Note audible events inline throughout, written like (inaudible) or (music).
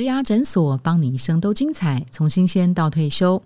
植牙诊所，帮你一生都精彩，从新鲜到退休。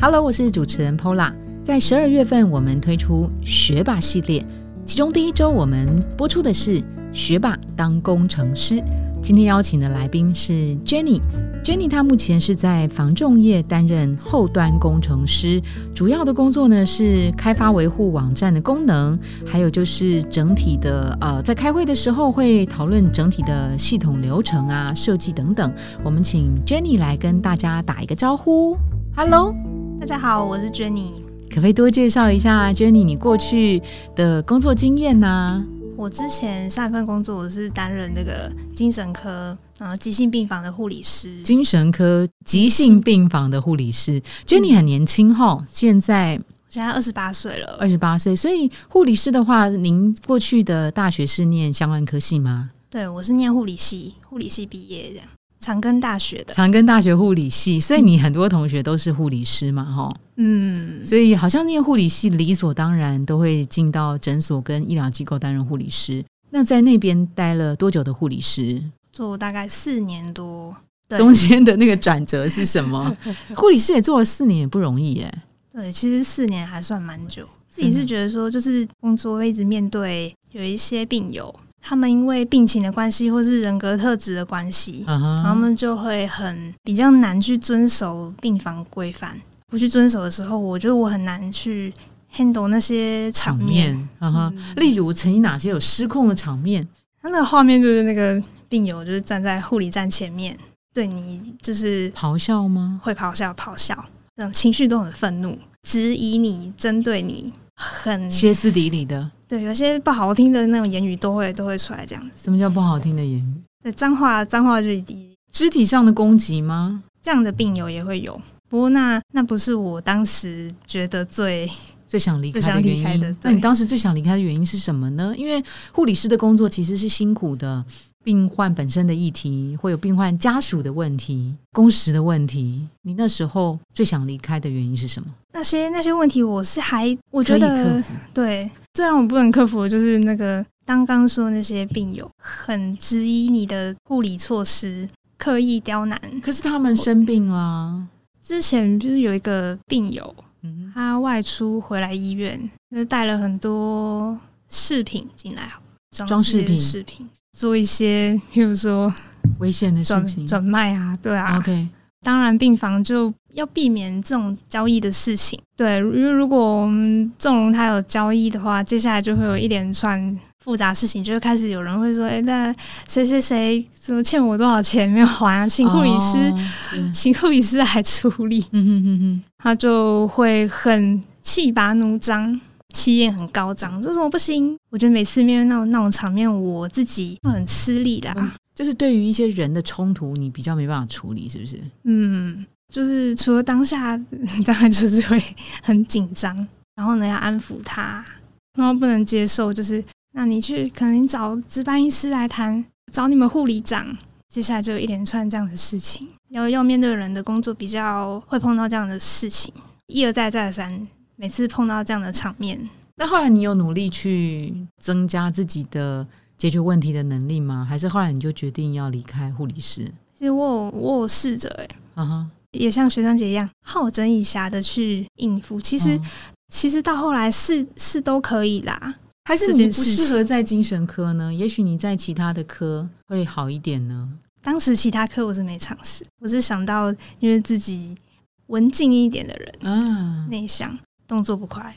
Hello，我是主持人 Pola。在十二月份，我们推出学霸系列，其中第一周我们播出的是学霸当工程师。今天邀请的来宾是 Jenny。Jenny 她目前是在防重业担任后端工程师，主要的工作呢是开发维护网站的功能，还有就是整体的呃，在开会的时候会讨论整体的系统流程啊、设计等等。我们请 Jenny 来跟大家打一个招呼。Hello，大家好，我是 Jenny。可不可以多介绍一下 Jenny 你过去的工作经验呢？我之前上一份工作我是担任那个精神科然后急性病房的护理师。精神科急性病房的护理师，Jenny 很年轻哈，现在现在二十八岁了，二十八岁。所以护理师的话，您过去的大学是念相关科系吗？对，我是念护理系，护理系毕业这样。长庚大学的，长庚大学护理系，所以你很多同学都是护理师嘛，哈，嗯，所以好像念护理系理所当然都会进到诊所跟医疗机构担任护理师。那在那边待了多久的护理师？做大概四年多，中间的那个转折是什么？(laughs) 护理师也做了四年，也不容易耶。对，其实四年还算蛮久。自己是觉得说，就是工作一直面对有一些病友。他们因为病情的关系，或是人格特质的关系，他们就会很比较难去遵守病房规范。不去遵守的时候，我觉得我很难去 handle 那些场面。啊哈，例如曾经哪些有失控的场面？他那个画面就是那个病友就是站在护理站前面，对你就是咆哮吗？会咆哮，咆哮，这种情绪都很愤怒，质疑你，针对你。很歇斯底里的，对，有些不好听的那种言语都会都会出来，这样子。什么叫不好听的言语？对，脏话，脏话就是肢体上的攻击吗？这样的病友也会有，不过那那不是我当时觉得最最想离开的原因。那你当时最想离开的原因是什么呢？因为护理师的工作其实是辛苦的。病患本身的议题，会有病患家属的问题、工时的问题。你那时候最想离开的原因是什么？那些那些问题，我是还我觉得对，最让我不能克服的就是那个刚刚说那些病友很质疑你的护理措施，刻意刁难。可是他们生病啊，之前就是有一个病友，嗯他外出回来医院，就带了很多饰品进来，装饰品饰品。做一些，譬如说危险的事情，转卖啊，对啊。OK，当然病房就要避免这种交易的事情。对，因为如果我们纵容他有交易的话，接下来就会有一连串复杂事情，就会开始有人会说：“哎，那谁谁谁怎么欠我多少钱没有还啊？请护理师，请护理师来处理。”嗯哼哼哼，他就会很气拔弩张。气焰很高涨，说什么不行？我觉得每次面对那种那种场面，我自己会很吃力的。就是对于一些人的冲突，你比较没办法处理，是不是？嗯，就是除了当下，当然就是会很紧张，然后呢要安抚他，然后不能接受，就是那你去可能找值班医师来谈，找你们护理长，接下来就有一连串这样的事情，要要面对人的工作，比较会碰到这样的事情，一而再再而三。每次碰到这样的场面，那后来你有努力去增加自己的解决问题的能力吗？还是后来你就决定要离开护理师？其实我有我有试着哎，啊哈，也像学长姐一样好整以暇的去应付。其实其实到后来是是都可以啦。还是你不适合在精神科呢？也许你在其他的科会好一点呢。当时其他科我是没尝试，我是想到因为自己文静一点的人啊，内向。动作不快，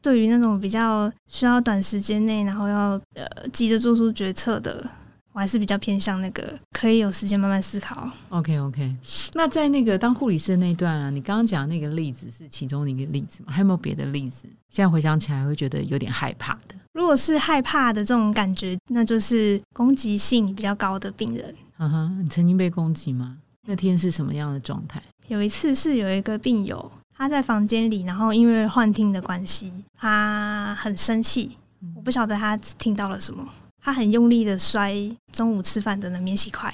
对于那种比较需要短时间内，然后要呃急着做出决策的，我还是比较偏向那个可以有时间慢慢思考。OK OK，那在那个当护理师的那段啊，你刚刚讲那个例子是其中的一个例子吗？还有没有别的例子？现在回想起来会觉得有点害怕的。如果是害怕的这种感觉，那就是攻击性比较高的病人。嗯哼，你曾经被攻击吗？那天是什么样的状态？有一次是有一个病友。他在房间里，然后因为幻听的关系，他很生气。我不晓得他听到了什么，他很用力的摔中午吃饭的那免洗筷，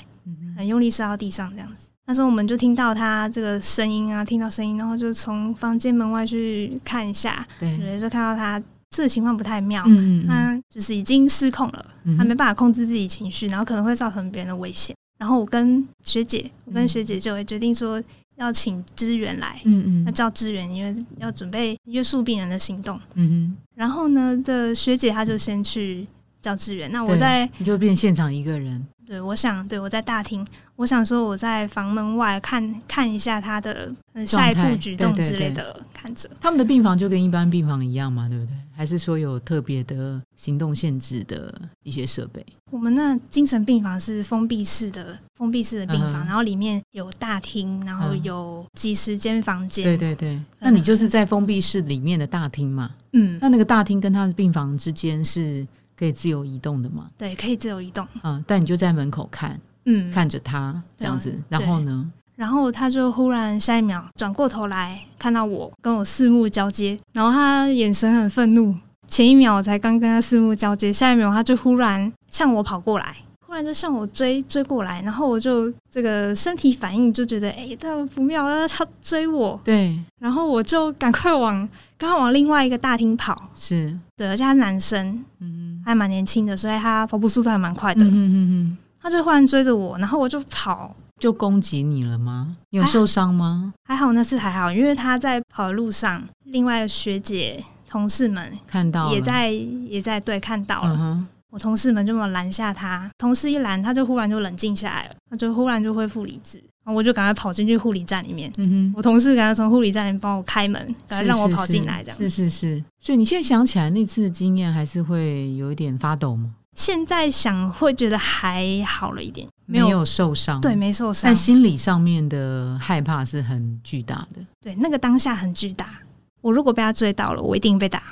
很用力摔到地上这样子。那时候我们就听到他这个声音啊，听到声音，然后就从房间门外去看一下，对，就看到他这个情况不太妙，嗯嗯嗯。他就是已经失控了，他没办法控制自己情绪，然后可能会造成别人的危险。然后我跟学姐，我跟嗯。学姐就会决定说要请支援来，嗯嗯要叫支援，因为要准备约束病人的行动。嗯嗯然后呢，这学姐她就先去叫支援，那，我在你就变现场一个人，对，我想对我在大厅，我想说我在房门外看看一下他的、呃、下一步举动之类的，看着。他们的病房就跟一般病房一样嘛，对不对？还是说有特别的行动限制的一些设备？我们那精神病房是封闭式的，封闭式的病房，嗯然后里面有大厅，然后嗯有几十间房间。对对对，那你就是在封闭室里面的大厅嘛？嗯，那那个大厅跟他的病房之间是可以自由移动的吗？对，可以自由移动。嗯、但你就在门口看嗯，看着他这样子，然后呢？然后他就忽然下一秒转过头来看到我，跟我四目交接，然后他眼神很愤怒。前一秒我才刚跟他四目交接，下一秒他就忽然向我跑过来，忽然就向我追追过来，然后我就这个身体反应就觉得哎，他不妙，他追我，对，然后我就赶快往赶快往另外一个大厅跑。是，对，而且他男生，嗯还蛮年轻的，所以他跑步速度还蛮快的。嗯嗯嗯，他就忽然追着我，然后我就跑，就攻击你了吗？你有受伤吗？还好那次还好，因为他在跑的路上，另外的学姐同事们看到了也在也在对看到了，嗯，我同事们就没有拦下他，同事一拦他就忽然就冷静下来了，他就忽然就恢复理智，然后我就赶快跑进去护理站里面，嗯哼。我同事赶快从护理站里面帮我开门，赶快让我跑进来这样。是是是，所以你现在想起来那次的经验，还是会有一点发抖吗？现在想会觉得还好了一点，没有受伤，对，没受伤但，心理上面的害怕是很巨大的。对，那个当下很巨大。我如果被他追到了，我一定被打。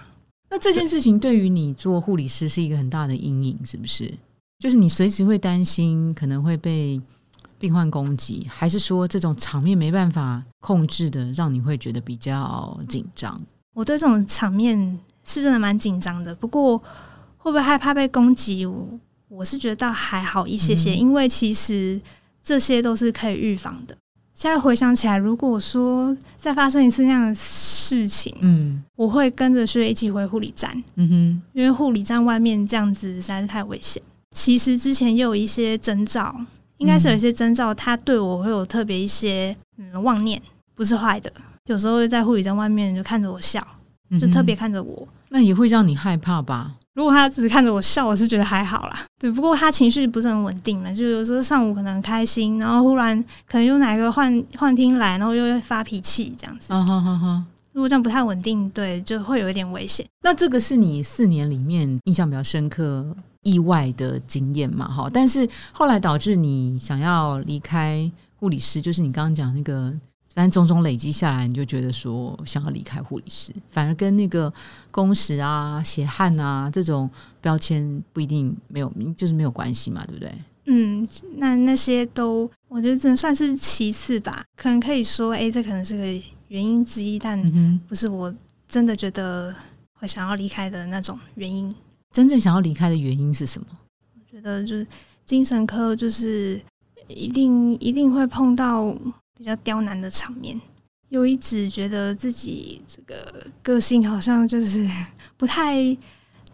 那这件事情对于你做护理师是一个很大的阴影，是不是？就是你随时会担心可能会被病患攻击，还是说这种场面没办法控制的，让你会觉得比较紧张？我对这种场面是真的蛮紧张的，不过会不会害怕被攻击？我我是觉得倒还好一些些，嗯因为其实这些都是可以预防的。现在回想起来，如果说再发生一次那样的事情，嗯我会跟着学姐一起回护理站，嗯哼，因为护理站外面这样子实在是太危险。其实之前也有一些征兆，应该是有一些征兆，他对我会有特别一些嗯妄念，不是坏的。有时候会在护理站外面就看着我笑，就特别，看着我。那也会让你害怕吧？如果他只是看着我笑，我是觉得还好啦。对，不过他情绪不是很稳定了，就有时候上午可能很开心，然后忽然可能有哪个幻幻听来，然后又会发脾气这样子。啊哈哈哈。如果这样不太稳定，对，就会有一点危险。那这个是你四年里面印象比较深刻、意外的经验嘛？哈，但是后来导致你想要离开护理师，就是你刚刚讲那个，反正种种累积下来，你就觉得说想要离开护理师，反而跟那个工时啊、血汗啊这种标签不一定没有，就是没有关系嘛，对不对？嗯，那那些都我觉得只能算是其次吧，可能可以说，哎、这可能是个原因之一，但嗯，不是我真的觉得会想要离开的那种原因。真正想要离开的原因是什么？觉得就是精神科就是一定一定会碰到比较刁难的场面，又一直觉得自己这个个性好像就是 (laughs) 不太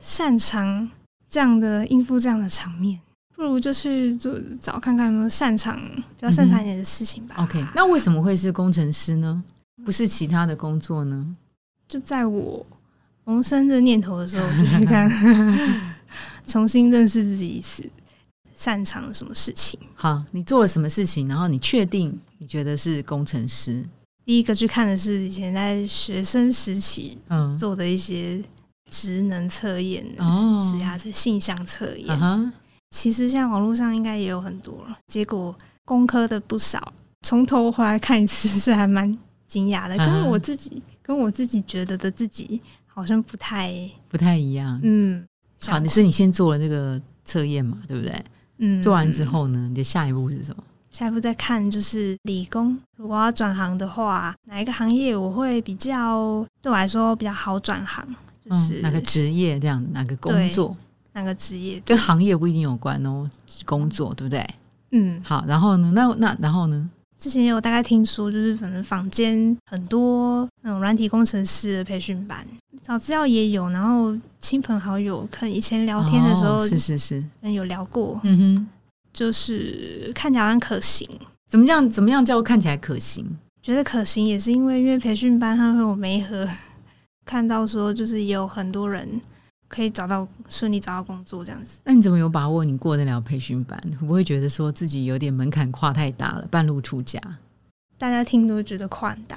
擅长这样的应付这样的场面，不如就去做找看看有没有擅长比较擅长一点的事情吧。OK，那为什么会是工程师呢？不是其他的工作呢？就在我萌生这念头的时候，就去看 (laughs) 重新认识自己一次，擅长什么事情。好，你做了什么事情，然后你确定你觉得是工程师？第一个去看的是以前在学生时期嗯，做的一些职能测验、哦职涯的性向测验。啊哈，其实现在网络上应该也有很多了，结果工科的不少，从头回来看一次是还蛮惊讶的，嗯跟我自己跟我自己觉得的自己好像不太不太一样。嗯。好，你所以你先做了那个测验嘛，对不对？嗯做完之后呢，你的下一步是什么？下一步再看就是理工，如果要转行的话，哪一个行业我会比较对我来说比较好转行？就是嗯，哪个职业这样，哪个工作哪个职业？跟行业不一定有关哦，工作对不对？嗯，好，然后呢？那那然后呢？之前也有大概听说，就是反正坊间很多那种软体工程师的培训班，找资料也有，然后亲朋好友可能以前聊天的时候，哦是是是，有聊过，嗯哼，就是看起来好像可行。怎么样？怎么样叫看起来可行？觉得可行也是因为因为培训班他会有媒合，看到说就是也有很多人可以找到顺利找到工作这样子。那你怎么有把握你过得了培训班？会不会觉得说自己有点门槛跨太大了，半路出家？大家听都会觉得跨很大，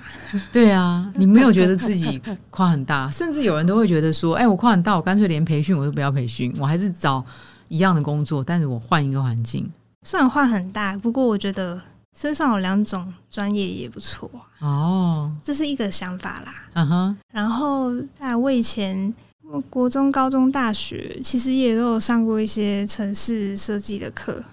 对啊，(laughs) 你没有觉得自己跨很大，甚至有人都会觉得说，哎、我跨很大，我干脆连培训我都不要培训，我还是找一样的工作，但是我换一个环境。虽然跨很大，不过我觉得身上有两种专业也不错，哦，这是一个想法啦。嗯哼，然后在我以前国中、高中、大学，其实也都有上过一些城市设计的课。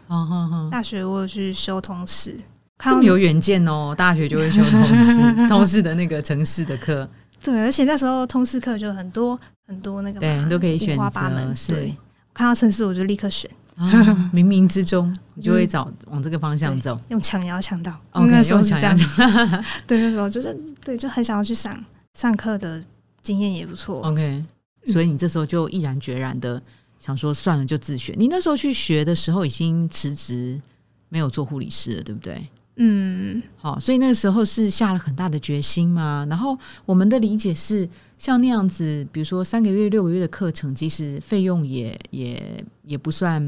大学我有去修通识，看到这么有远见哦！大学就会修通识，(laughs) 通识的那个城市的课，对，而且那时候通识课就很多很多那个嘛对，都可以选八门择，。是对，看到城市我就立刻选，啊，冥冥之中你就会找往这个方向走。用抢也要抢到。OK，那时候用抢是这样要子，(laughs) 对，那时候就是对，就很想要去上上课的经验也不错。OK，所以你这时候就毅然决然的想说，算了，就自学。你那时候去学的时候已经辞职，没有做护理师了，对不对？嗯，好，所以那个时候是下了很大的决心嘛。然后我们的理解是，像那样子，比如说三个月、六个月的课程，其实费用也也也不算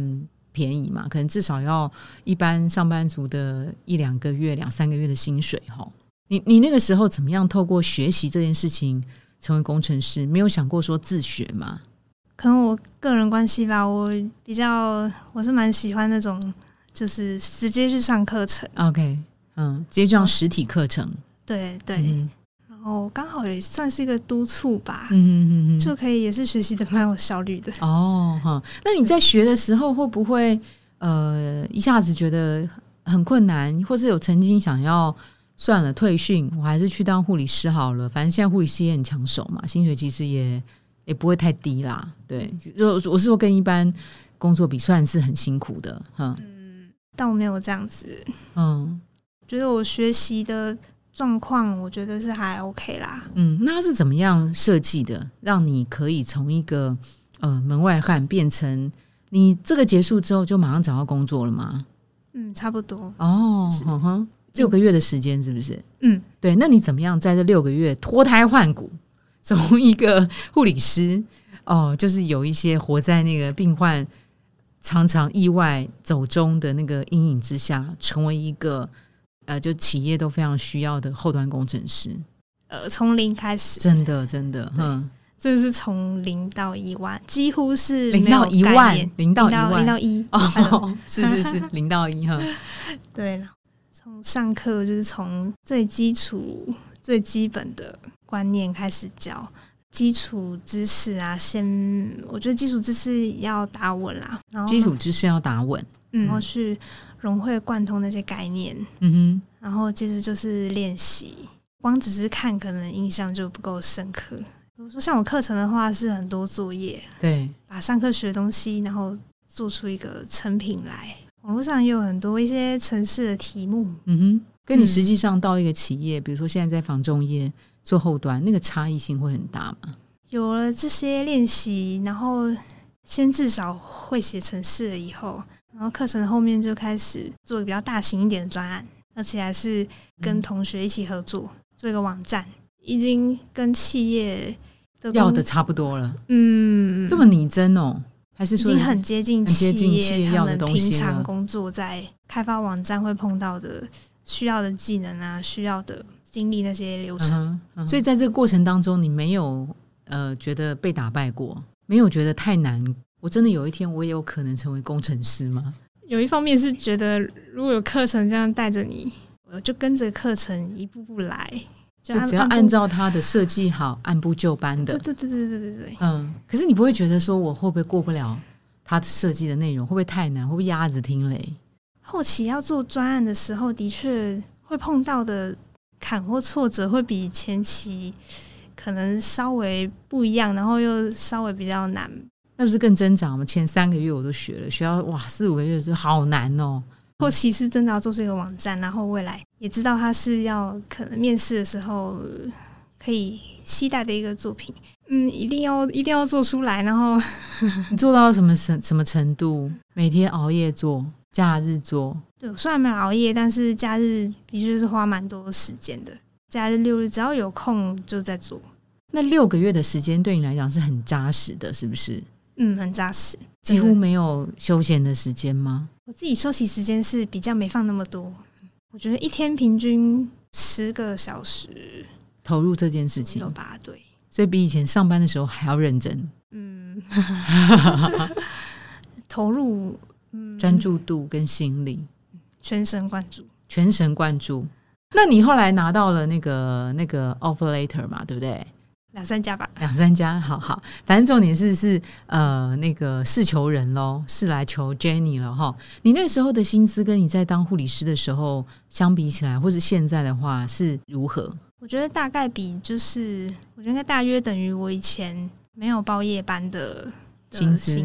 便宜嘛，可能至少要一般上班族的一两个月、两三个月的薪水哈。你你那个时候怎么样透过学习这件事情成为工程师？没有想过说自学吗？可能我个人关系吧，我比较我是蛮喜欢那种就是直接去上课程。OK，嗯，直接这样实体课程，对对，嗯然后刚好也算是一个督促吧，嗯嗯嗯嗯，就可以也是学习的蛮有效率的。哦哈，那你在学的时候会不会呃一下子觉得很困难，或是有曾经想要算了退训，我还是去当护理师好了，反正现在护理师也很抢手嘛，薪水其实也也不会太低啦。对，就我是说跟一般工作比，算是很辛苦的，嗯但我没有这样子，嗯觉得我学习的状况，我觉得是还 OK 啦。嗯，那它是怎么样设计的，让你可以从一个呃门外汉变成你这个结束之后就马上找到工作了吗？嗯，差不多。哦，是哼哼，六个月的时间是不是？嗯，对。那你怎么样在这六个月脱胎换骨，从一个护理师哦，就是有一些活在那个病患常常意外走中的那个阴影之下，成为一个呃，就企业都非常需要的后端工程师。呃，从零开始，真的，真的，嗯，这是从零到一万，几乎是零到一万，零到一万零万到一，哦，(laughs) 是是是，零到一哈，(laughs) 对，从上课就是从最基础、最基本的观念开始教，基础知识啊，先我觉得基础知识要打稳啦，然后基础知识要打稳。嗯，然后去融会贯通那些概念，嗯哼然后接着就是练习，光只是看可能印象就不够深刻。比如说像我课程的话，是很多作业，对，把上课学的东西，然后做出一个成品来。网络上也有很多一些城市的题目，嗯哼，跟你嗯实际上到一个企业，比如说现在在房仲业做后端，那个差异性会很大吗？有了这些练习，然后先至少会写城市了以后，然后课程后面就开始做比较大型一点的专案，而且还是跟同学一起合作做一个网站，已经跟企业的要的差不多了，嗯。这么拟真哦？还是说已经很接近很接近企企业业他们要的东西平常工作在开发网站会碰到的需要的技能啊，需要的经历那些流程。嗯哼嗯哼所以在这个过程当中，你没有呃觉得被打败过，没有觉得太难。我真的有一天我也有可能成为工程师吗？有一方面是觉得，如果有课程这样带着你，我就跟着课程一步步来，就就只要按照它的设计好，按部就班的。对对对对对对对，嗯，可是你不会觉得说我会不会过不了它设计的内容，会不会太难，会不会鸭子听雷？后期要做专案的时候，的确会碰到的坎或挫折会比前期可能稍微不一样，然后又稍微比较难。那不是更挣扎吗？前三个月我都学了，学到哇四五个月就好难哦。后期是真的要做这个网站，然后未来也知道它是要可能面试的时候呃可以期待的一个作品。嗯，一定要一定要做出来，然后 (laughs) 你做到什么什什么程度？每天熬夜做，假日做。对，我虽然没有熬夜，但是假日的确是花蛮多时间的。假日六日只要有空就在做。那六个月的时间对你来讲是很扎实的，是不是？嗯，很扎实，几乎没有休闲的时间吗？我自己休息时间是比较没放那么多。我觉得一天平均十个小时投入这件事情吧，对。所以比以前上班的时候还要认真，嗯，(laughs) 投入，专注度跟心力，全神贯注，全神贯注。那你后来拿到了那个那个 offer letter 嘛，对不对？两三家吧，两三家，好好。反正重点是是呃那个是求人喽，是来求 Jenny 了哈。你那时候的薪资跟你在当护理师的时候相比起来，或是现在的话是如何？我觉得大概比就是，我觉得应该大约等于我以前没有包夜班的薪资。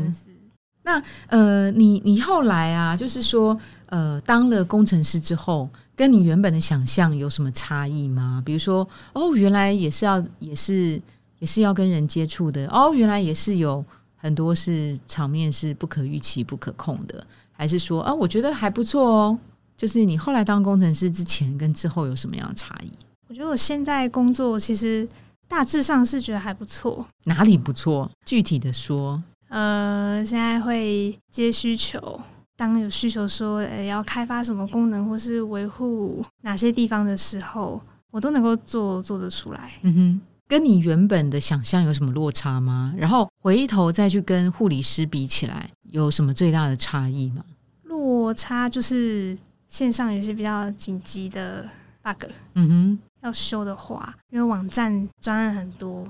那呃，你你后来啊，就是说呃，当了工程师之后，跟你原本的想象有什么差异吗？比如说，哦，原来也是要也是也是要跟人接触的，哦，原来也是有很多是场面是不可预期、不可控的，还是说啊，我觉得还不错哦。就是你后来当工程师之前跟之后有什么样的差异？我觉得我现在工作其实大致上是觉得还不错，哪里不错？具体的说，呃，现在会接需求，当有需求说呃要开发什么功能或是维护哪些地方的时候，我都能够做做得出来。嗯哼，跟你原本的想象有什么落差吗？然后回头再去跟护理师比起来，有什么最大的差异吗？落差就是线上有些比较紧急的 bug。嗯哼。要修的话，因为网站专案很多，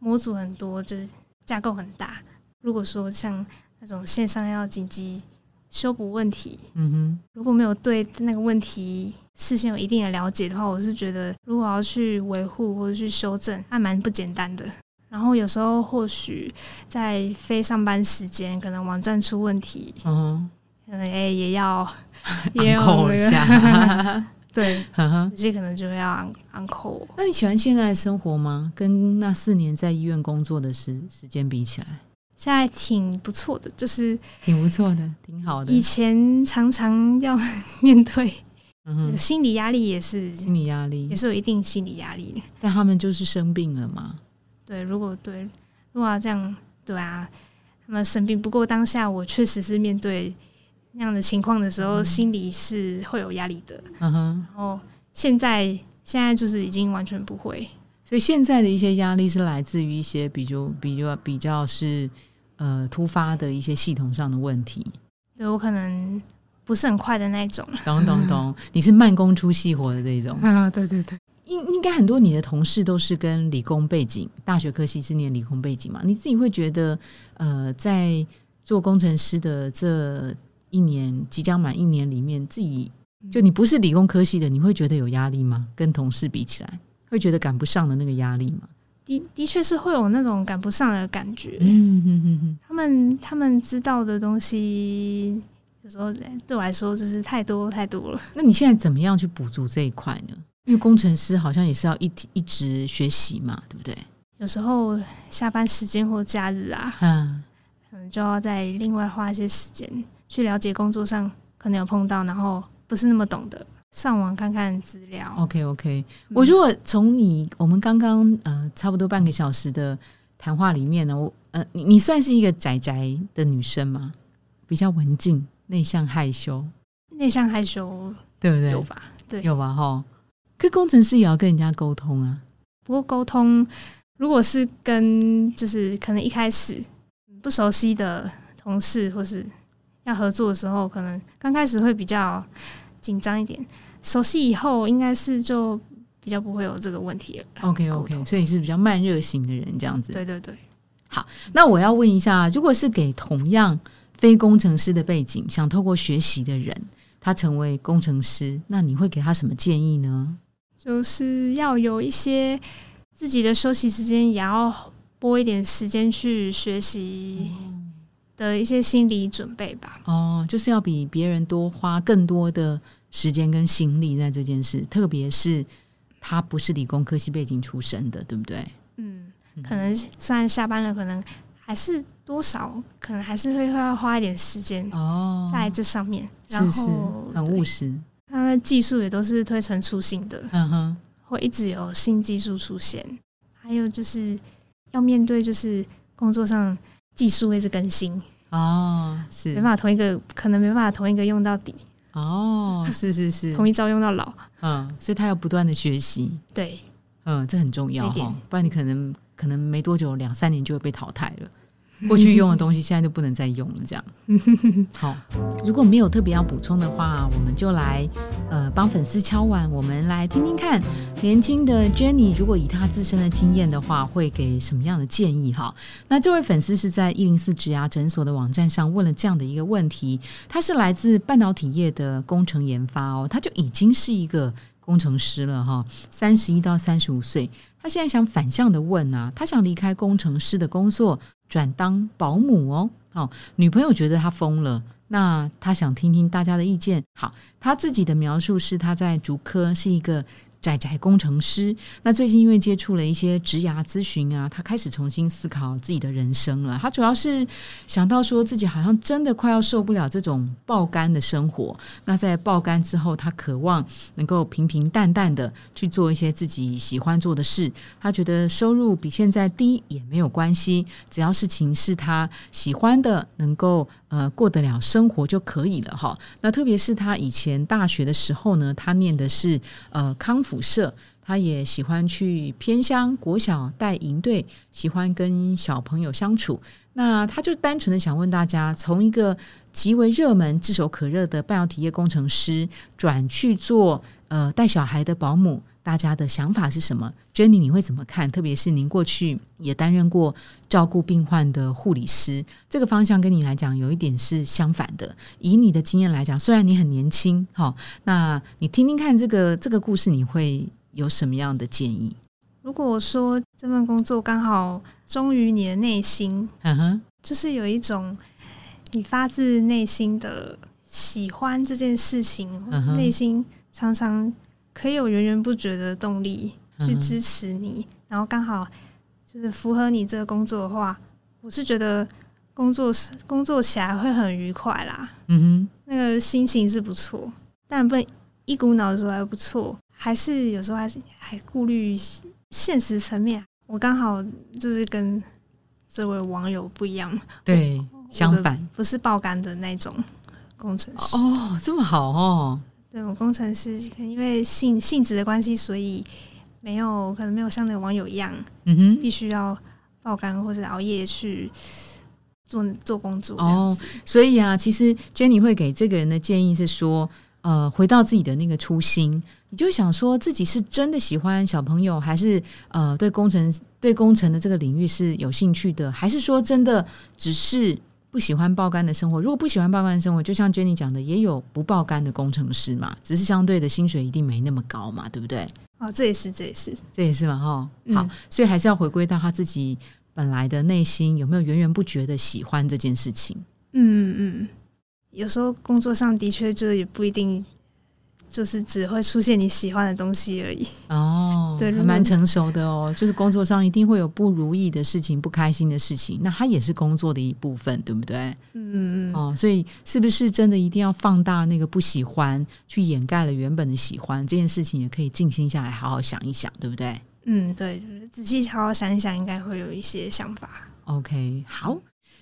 模组很多，就是架构很大。如果说像那种线上要紧急修补问题，嗯哼，如果没有对那个问题事先有一定的了解的话，我是觉得如果要去维护或者去修正，还蛮不简单的。然后有时候或许在非上班时间，可能网站出问题，嗯哼，可能哎也要 (laughs) 也要那个。(laughs) 对，有些可能就要 uncle。那你喜欢现在的生活吗？跟那四年在医院工作的时时间比起来，现在挺不错的，就是挺不错的，挺好的。以前常常要面对，嗯，心理压力也是，心理压力也是有一定心理压力。但他们就是生病了嘛？对，如果对，如果要这样，对啊，他们生病。不过当下我确实是面对。那样的情况的时候，心里是会有压力的。嗯哼，然后现在现在就是已经完全不会。所以现在的一些压力是来自于一些比较比较比较是呃突发的一些系统上的问题。对我可能不是很快的那种。懂懂懂，(laughs) 你是慢工出细活的这种。啊，对对对。应应该很多你的同事都是跟理工背景，大学科系是念理工背景嘛？你自己会觉得呃，在做工程师的这。一年即将满一年里面，自己就你不是理工科系的，你会觉得有压力吗？跟同事比起来，会觉得赶不上的那个压力吗？的的确是会有那种赶不上的感觉。嗯哼哼哼，他们他们知道的东西，有时候对我来说就是太多太多了。那你现在怎么样去补足这一块呢？因为工程师好像也是要一一直学习嘛，对不对？有时候下班时间或假日啊，嗯，可能就要再另外花一些时间。去了解工作上可能有碰到，然后不是那么懂的，上网看看资料。OK OK，我如果从你我们刚刚呃差不多半个小时的谈话里面呢，我呃你你算是一个宅宅的女生吗？比较文静、内向、害羞。内向害羞，对不对？有吧？对，有吧？哈，可工程师也要跟人家沟通啊。不过沟通，如果是跟就是可能一开始不熟悉的同事或是。要合作的时候，可能刚开始会比较紧张一点，熟悉以后应该是就比较不会有这个问题了。OK OK，所以是比较慢热型的人这样子。对对对。好，那我要问一下，如果是给同样非工程师的背景，想透过学习的人，他成为工程师，那你会给他什么建议呢？就是要有一些自己的休息时间，也要拨一点时间去学习。的一些心理准备吧。哦，就是要比别人多花更多的时间跟心力在这件事，特别是他不是理工科系背景出身的，对不对？嗯，可能虽然下班了，可能还是多少，可能还是会要花一点时间哦，在这上面。然是是后很务实，它的技术也都是推陈出新的，嗯哼，会一直有新技术出现。还有就是要面对，就是工作上技术会是更新，哦，是没办法同一个，可能没办法同一个用到底，哦，(laughs) 是是是，同一招用到老。嗯，所以他要不断的学习，对，嗯，这很重要哈，不然你可能可能没多久，两三年就会被淘汰了。(laughs) 过去用的东西现在就不能再用了，这样。(laughs) 好，如果没有特别要补充的话，我们就来呃帮粉丝敲碗，我们来听听看年轻的 Jenny 如果以她自身的经验的话，会给什么样的建议哈？那这位粉丝是在一零四植牙诊所的网站上问了这样的一个问题，他是来自半导体业的工程研发哦，他就已经是一个工程师了哈，三十一到三十五岁，他现在想反向的问啊，他想离开工程师的工作，转当保姆哦。哦，女朋友觉得他疯了，那他想听听大家的意见。好，他自己的描述是他在竹科是一个。宅宅工程师，那最近因为接触了一些职涯咨询啊，他开始重新思考自己的人生了。他主要是想到说自己好像真的快要受不了这种爆肝的生活。那在爆肝之后，他渴望能够平平淡淡的去做一些自己喜欢做的事。他觉得收入比现在低也没有关系，只要事情是他喜欢的，能够呃过得了生活就可以了哈。那特别是他以前大学的时候呢，他念的是呃康复社，他也喜欢去偏乡国小带营队，喜欢跟小朋友相处。那他就单纯的想问大家，从一个极为热门、炙手可热的半导体业工程师，转去做呃带小孩的保姆，大家的想法是什么？Jenny，你会怎么看？特别是您过去也担任过照顾病患的护理师，这个方向跟你来讲有一点是相反的。以你的经验来讲，虽然你很年轻，哈，那你听听看这个这个故事，你会有什么样的建议？如果说这份工作刚好忠于你的内心，嗯哼，就是有一种你发自内心的喜欢这件事情，嗯内心常常可以有源源不绝的动力去支持你，然后刚好就是符合你这个工作的话，我是觉得工作是工作起来会很愉快啦，嗯哼。那个心情是不错，但不能一股脑的说还不错，还是有时候还是还顾虑现实层面。我刚好就是跟这位网友不一样，哼，对，相反。不是爆肝的那种工程师。哦，这么好哦，对我工程师，可能因为性性质的关系，所以没有可能没有像那个网友一样，嗯哼，必须要爆肝或者熬夜去做做工作这样哦子。，所以啊，其实 Jenny 会给这个人的建议是说，呃，回到自己的那个初心，你就想说自己是真的喜欢小朋友，还是呃对工程对工程的这个领域是有兴趣的，还是说真的只是不喜欢爆肝的生活？如果不喜欢爆肝的生活，就像 Jenny 讲的，也有不爆肝的工程师嘛，只是相对的薪水一定没那么高嘛，对不对？哦，这也是这也是，这也是嘛，哈，嗯好，所以还是要回归到他自己本来的内心，有没有源源不绝的喜欢这件事情？嗯嗯，有时候工作上的确就也不一定，就是只会出现你喜欢的东西而已。哦，还 (laughs) 对还蛮成熟的哦。就是工作上一定会有不如意的事情、不开心的事情，那它也是工作的一部分，对不对？嗯嗯嗯，哦，所以是不是真的一定要放大那个不喜欢，去掩盖了原本的喜欢？这件事情也可以静心下来，好好想一想，对不对嗯，对，就是仔细好好想一想，应该会有一些想法。？OK，好。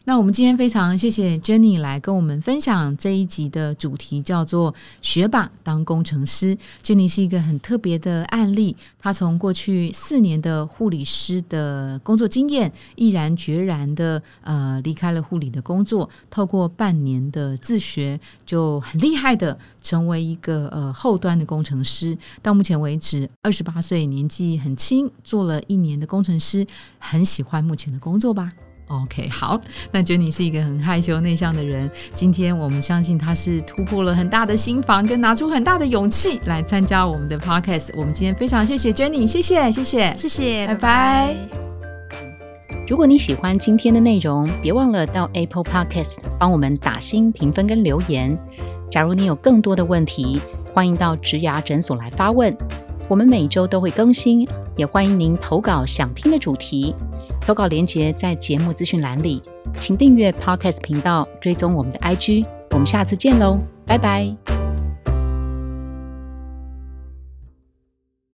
那我们今天非常谢谢 Jenny 来跟我们分享这一集的主题，叫做“学霸当工程师”。Jenny 是一个很特别的案例，她从过去四年的护理师的工作经验，毅然决然的呃离开了护理的工作，透过半年的自学，就很厉害的成为一个呃后端的工程师。到目前为止，二十八岁，年纪很轻，做了一年的工程师，很喜欢目前的工作吧。OK，好，那觉得你是一个很害羞内向的人。今天我们相信他是突破了很大的心防，跟拿出很大的勇气来参加我们的 Podcast。我们今天非常谢谢 Jenny，谢谢，谢谢。谢谢，拜拜拜如果你喜欢今天的内容，别忘了到 Apple Podcast 帮我们打新评分跟留言。假如你有更多的问题，欢迎到植牙诊所来发问，我们每周都会更新，也欢迎您投稿想听的主题。投稿链接在节目资讯栏里，请订阅 Podcast 频道，追踪我们的 IG。我们下次见喽，拜拜。